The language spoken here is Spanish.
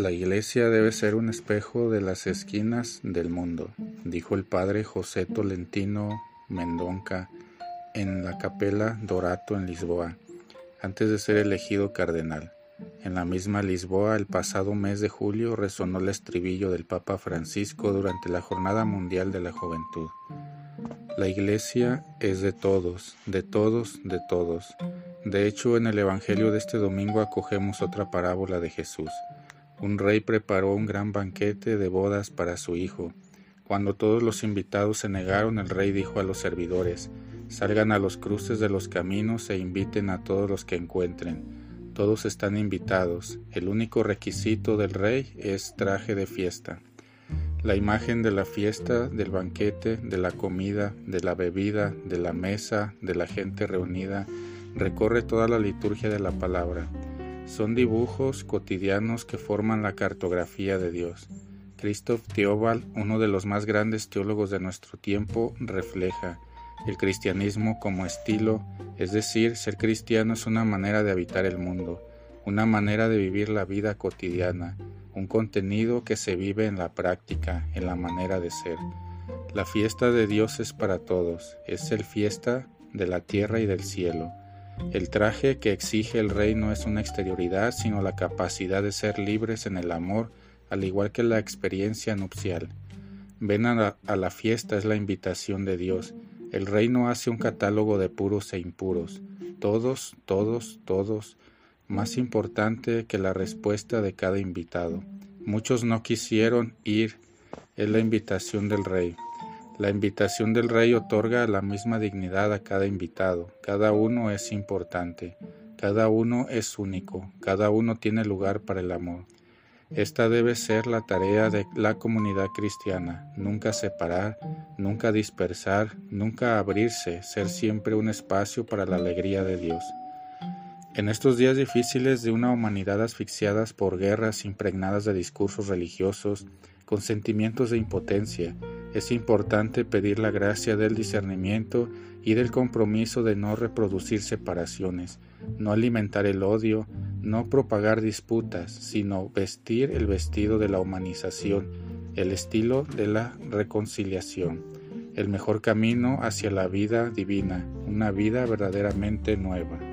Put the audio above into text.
La iglesia debe ser un espejo de las esquinas del mundo, dijo el padre José Tolentino Mendonca en la capela Dorato en Lisboa, antes de ser elegido cardenal. En la misma Lisboa, el pasado mes de julio, resonó el estribillo del Papa Francisco durante la Jornada Mundial de la Juventud. La Iglesia es de todos, de todos, de todos. De hecho, en el Evangelio de este domingo acogemos otra parábola de Jesús. Un rey preparó un gran banquete de bodas para su hijo. Cuando todos los invitados se negaron, el rey dijo a los servidores, Salgan a los cruces de los caminos e inviten a todos los que encuentren. Todos están invitados. El único requisito del rey es traje de fiesta. La imagen de la fiesta, del banquete, de la comida, de la bebida, de la mesa, de la gente reunida, recorre toda la liturgia de la palabra. Son dibujos cotidianos que forman la cartografía de Dios. Christoph Theobald, uno de los más grandes teólogos de nuestro tiempo, refleja el cristianismo como estilo, es decir, ser cristiano es una manera de habitar el mundo, una manera de vivir la vida cotidiana, un contenido que se vive en la práctica, en la manera de ser. La fiesta de Dios es para todos, es el fiesta de la tierra y del cielo. El traje que exige el rey no es una exterioridad, sino la capacidad de ser libres en el amor, al igual que la experiencia nupcial. Ven a la, fiesta es la invitación de Dios. El rey no hace un catálogo de puros e impuros. Todos, todos, todos. Más importante que la respuesta de cada invitado. Muchos no quisieron ir. Es la invitación del rey. La invitación del rey otorga la misma dignidad a cada invitado. Cada uno es importante, cada uno es único, cada uno tiene lugar para el amor. Esta debe ser la tarea de la comunidad cristiana, nunca separar, nunca dispersar, nunca abrirse, ser siempre un espacio para la alegría de Dios. En estos días difíciles de una humanidad asfixiada por guerras impregnadas de discursos religiosos, con sentimientos de impotencia, es importante pedir la gracia del discernimiento y del compromiso de no reproducir separaciones, no alimentar el odio, no propagar disputas, sino vestir el vestido de la humanización, el estilo de la reconciliación, el mejor camino hacia la vida divina, una vida verdaderamente nueva.